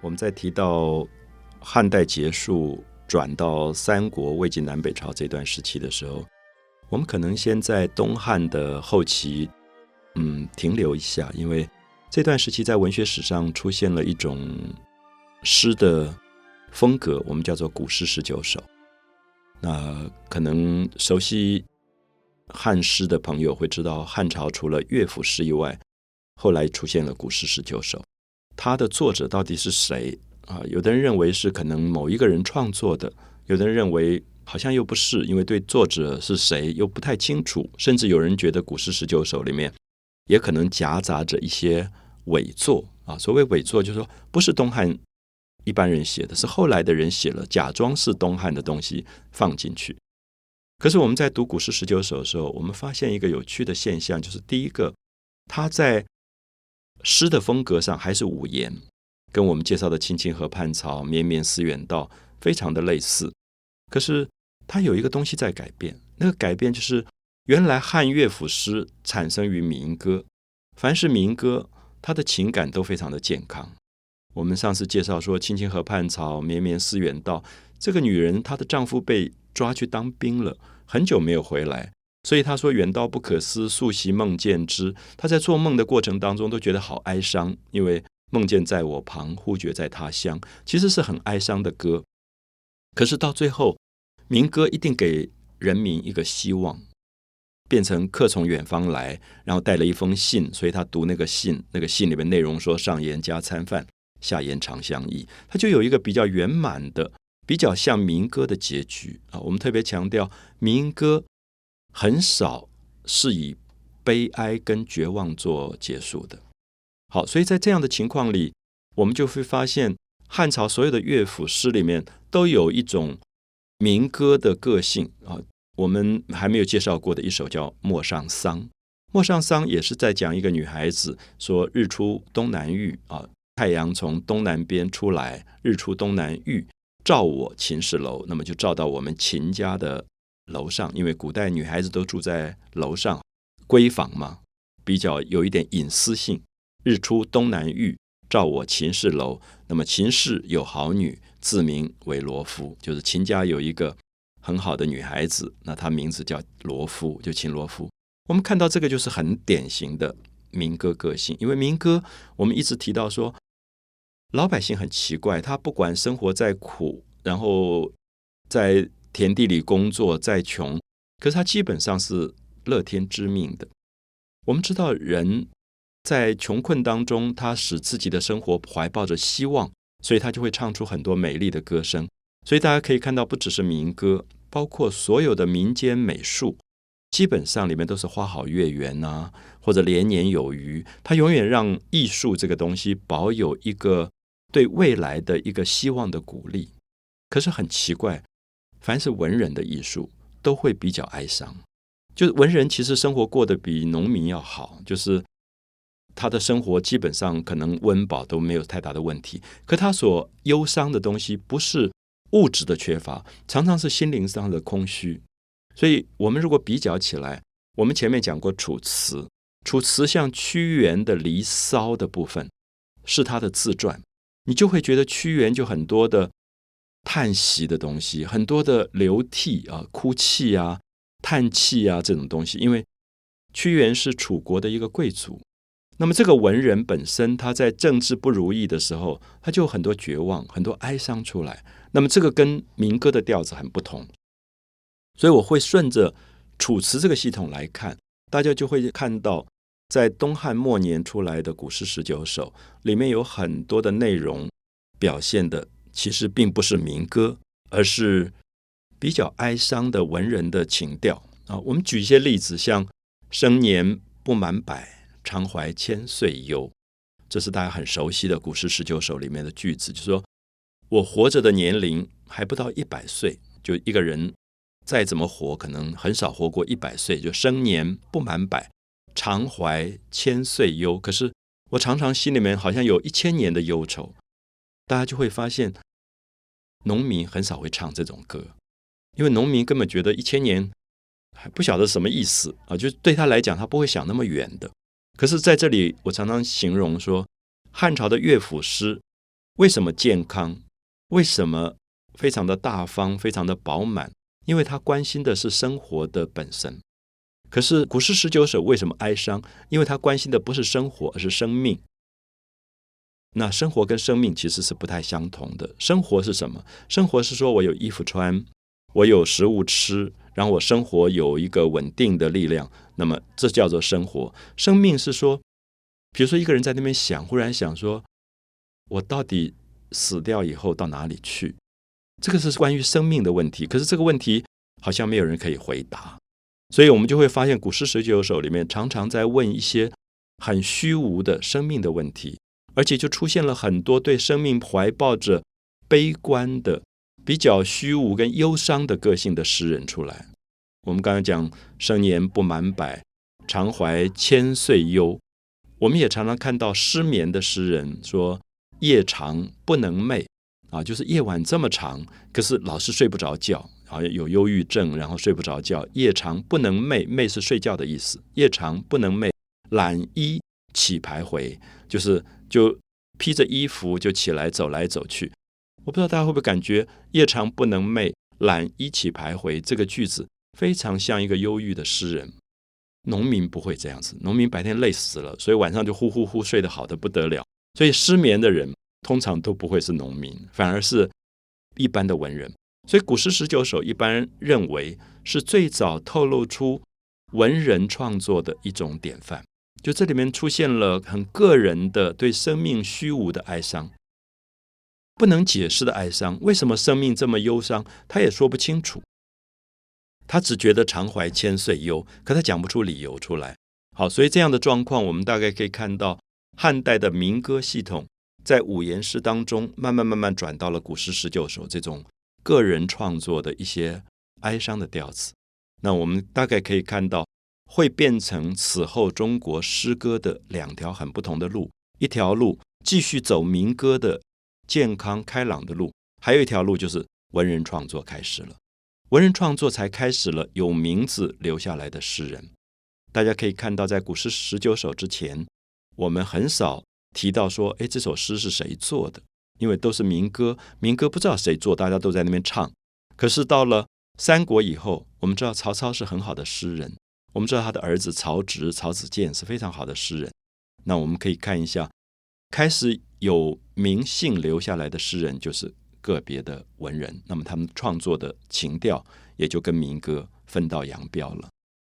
我们在提到汉代结束转到三国、魏晋南北朝这段时期的时候，我们可能先在东汉的后期，嗯，停留一下，因为这段时期在文学史上出现了一种诗的风格，我们叫做古诗十九首。那可能熟悉汉诗的朋友会知道，汉朝除了乐府诗以外，后来出现了古诗十九首。它的作者到底是谁啊？有的人认为是可能某一个人创作的，有的人认为好像又不是，因为对作者是谁又不太清楚。甚至有人觉得古诗十九首里面也可能夹杂着一些伪作啊。所谓伪作，就是说不是东汉一般人写的，是后来的人写了，假装是东汉的东西放进去。可是我们在读古诗十九首的时候，我们发现一个有趣的现象，就是第一个，他在诗的风格上还是五言，跟我们介绍的“青青河畔草，绵绵思远道”非常的类似。可是它有一个东西在改变，那个改变就是原来汉乐府诗产生于民歌，凡是民歌，它的情感都非常的健康。我们上次介绍说“青青河畔草，绵绵思远道”，这个女人她的丈夫被抓去当兵了，很久没有回来。所以他说：“远道不可思，宿昔梦见之。”他在做梦的过程当中都觉得好哀伤，因为梦见在我旁，忽觉在他乡，其实是很哀伤的歌。可是到最后，民歌一定给人民一个希望，变成客从远方来，然后带了一封信，所以他读那个信，那个信里面内容说：“上言加餐饭，下言长相忆。”他就有一个比较圆满的、比较像民歌的结局啊。我们特别强调民歌。很少是以悲哀跟绝望做结束的。好，所以在这样的情况里，我们就会发现汉朝所有的乐府诗里面都有一种民歌的个性啊。我们还没有介绍过的一首叫《陌上桑》，《陌上桑》也是在讲一个女孩子说：“日出东南隅啊，太阳从东南边出来，日出东南隅，照我秦氏楼。”那么就照到我们秦家的。楼上，因为古代女孩子都住在楼上，闺房嘛，比较有一点隐私性。日出东南隅，照我秦氏楼。那么秦氏有好女，自名为罗敷，就是秦家有一个很好的女孩子，那她名字叫罗敷，就秦罗敷。我们看到这个就是很典型的民歌个性，因为民歌我们一直提到说，老百姓很奇怪，他不管生活再苦，然后在。田地里工作再穷，可是他基本上是乐天知命的。我们知道，人在穷困当中，他使自己的生活怀抱着希望，所以他就会唱出很多美丽的歌声。所以大家可以看到，不只是民歌，包括所有的民间美术，基本上里面都是花好月圆呐，或者连年有余。他永远让艺术这个东西保有一个对未来的一个希望的鼓励。可是很奇怪。凡是文人的艺术都会比较哀伤，就是文人其实生活过得比农民要好，就是他的生活基本上可能温饱都没有太大的问题。可他所忧伤的东西不是物质的缺乏，常常是心灵上的空虚。所以，我们如果比较起来，我们前面讲过《楚辞》，《楚辞》像屈原的《离骚》的部分是他的自传，你就会觉得屈原就很多的。叹息的东西很多的流涕啊、哭泣啊、叹气啊这种东西，因为屈原是楚国的一个贵族，那么这个文人本身他在政治不如意的时候，他就很多绝望、很多哀伤出来。那么这个跟民歌的调子很不同，所以我会顺着楚辞这个系统来看，大家就会看到，在东汉末年出来的古诗十九首里面有很多的内容表现的。其实并不是民歌，而是比较哀伤的文人的情调啊。我们举一些例子，像“生年不满百，常怀千岁忧”，这是大家很熟悉的古诗十九首里面的句子，就是说我活着的年龄还不到一百岁，就一个人再怎么活，可能很少活过一百岁。就生年不满百，常怀千岁忧。可是我常常心里面好像有一千年的忧愁，大家就会发现。农民很少会唱这种歌，因为农民根本觉得一千年还不晓得什么意思啊，就对他来讲，他不会想那么远的。可是在这里，我常常形容说，汉朝的乐府诗为什么健康？为什么非常的大方、非常的饱满？因为他关心的是生活的本身。可是古诗十九首为什么哀伤？因为他关心的不是生活，而是生命。那生活跟生命其实是不太相同的。生活是什么？生活是说我有衣服穿，我有食物吃，然后我生活有一个稳定的力量。那么这叫做生活。生命是说，比如说一个人在那边想，忽然想说，我到底死掉以后到哪里去？这个是关于生命的问题。可是这个问题好像没有人可以回答，所以我们就会发现古诗十九首里面常常在问一些很虚无的生命的问题。而且就出现了很多对生命怀抱着悲观的、比较虚无跟忧伤的个性的诗人出来。我们刚刚讲“生年不满百，常怀千岁忧”，我们也常常看到失眠的诗人说“夜长不能寐”，啊，就是夜晚这么长，可是老是睡不着觉，好像有忧郁症，然后睡不着觉。夜长不能寐，寐是睡觉的意思。夜长不能寐，懒衣起徘徊，就是。就披着衣服就起来走来走去，我不知道大家会不会感觉“夜长不能寐，懒衣起徘徊”这个句子非常像一个忧郁的诗人。农民不会这样子，农民白天累死了，所以晚上就呼呼呼睡得好的不得了。所以失眠的人通常都不会是农民，反而是一般的文人。所以古诗十九首一般认为是最早透露出文人创作的一种典范。就这里面出现了很个人的对生命虚无的哀伤，不能解释的哀伤。为什么生命这么忧伤？他也说不清楚。他只觉得常怀千岁忧，可他讲不出理由出来。好，所以这样的状况，我们大概可以看到汉代的民歌系统在五言诗当中，慢慢慢慢转到了古诗十九首这种个人创作的一些哀伤的调子。那我们大概可以看到。会变成此后中国诗歌的两条很不同的路，一条路继续走民歌的健康开朗的路，还有一条路就是文人创作开始了。文人创作才开始了有名字留下来的诗人。大家可以看到，在古诗十九首之前，我们很少提到说，哎，这首诗是谁做的？因为都是民歌，民歌不知道谁做，大家都在那边唱。可是到了三国以后，我们知道曹操是很好的诗人。我们知道他的儿子曹植、曹子建是非常好的诗人。那我们可以看一下，开始有名姓留下来的诗人，就是个别的文人。那么他们创作的情调也就跟民歌分道扬镳了。